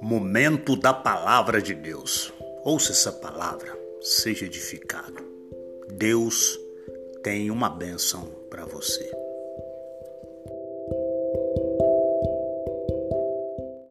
Momento da palavra de Deus. Ouça essa palavra, seja edificado. Deus tem uma bênção para você.